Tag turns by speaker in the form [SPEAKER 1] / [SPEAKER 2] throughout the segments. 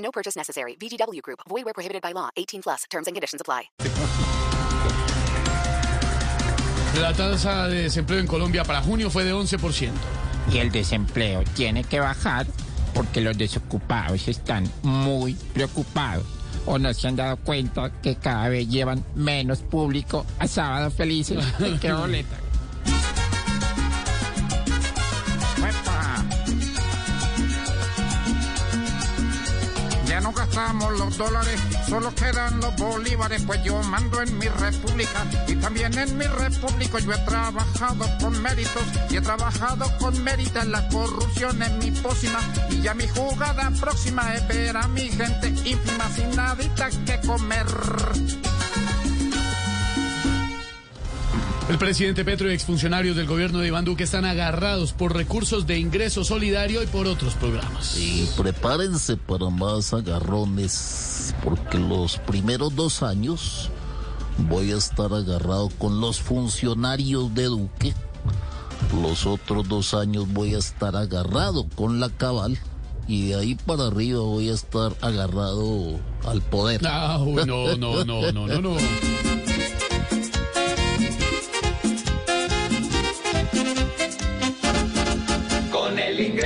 [SPEAKER 1] No purchase necessary. VGW Group. Void where prohibited by law. 18 plus. Terms and conditions apply.
[SPEAKER 2] La tasa de desempleo en Colombia para junio fue de 11%.
[SPEAKER 3] Y el desempleo tiene que bajar porque los desocupados están muy preocupados. ¿O no se han dado cuenta que cada vez llevan menos público a Sábado Felices? ¡Qué boleta! Gastamos los dólares, solo quedan los bolívares, pues yo mando en mi república y también en mi república yo he trabajado con méritos y he trabajado con méritos, la corrupción es mi pócima y ya mi jugada próxima es ver a mi gente ínfima sin nadita que comer.
[SPEAKER 2] El presidente Petro y exfuncionarios del gobierno de Iván Duque están agarrados por recursos de ingreso solidario y por otros programas.
[SPEAKER 4] Y prepárense para más agarrones, porque los primeros dos años voy a estar agarrado con los funcionarios de Duque. Los otros dos años voy a estar agarrado con la cabal. Y de ahí para arriba voy a estar agarrado al poder.
[SPEAKER 2] Ah, no, no, no, no, no, no.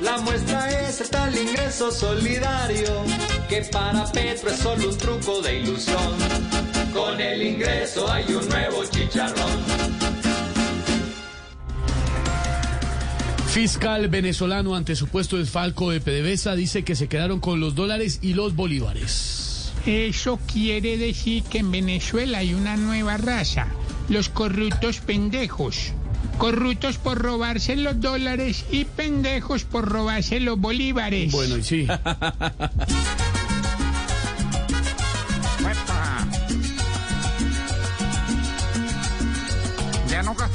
[SPEAKER 5] La muestra es el tal ingreso solidario que para Petro es solo un truco de ilusión. Con el ingreso hay un nuevo chicharrón.
[SPEAKER 2] Fiscal venezolano ante supuesto desfalco de PDVSA dice que se quedaron con los dólares y los bolívares.
[SPEAKER 3] Eso quiere decir que en Venezuela hay una nueva raza, los corruptos pendejos. Corruptos por robarse los dólares y pendejos por robarse los bolívares.
[SPEAKER 2] Bueno, y sí.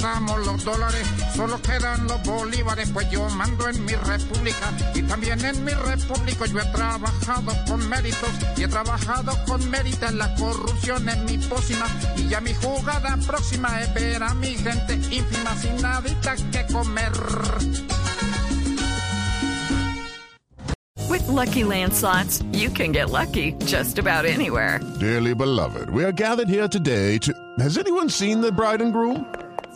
[SPEAKER 3] Los dólares, solo quedan los bolívares, pues yo mando en mi república y también en mi república yo he trabajado con méritos y he trabajado con méritos, la corrupción es mi pócima y ya mi jugada próxima es ver a mi gente ínfima sin nadita que comer.
[SPEAKER 6] With Lucky Land slots, you can get lucky just about anywhere.
[SPEAKER 7] Dearly beloved, we are gathered here today to. Has anyone seen the bride and groom?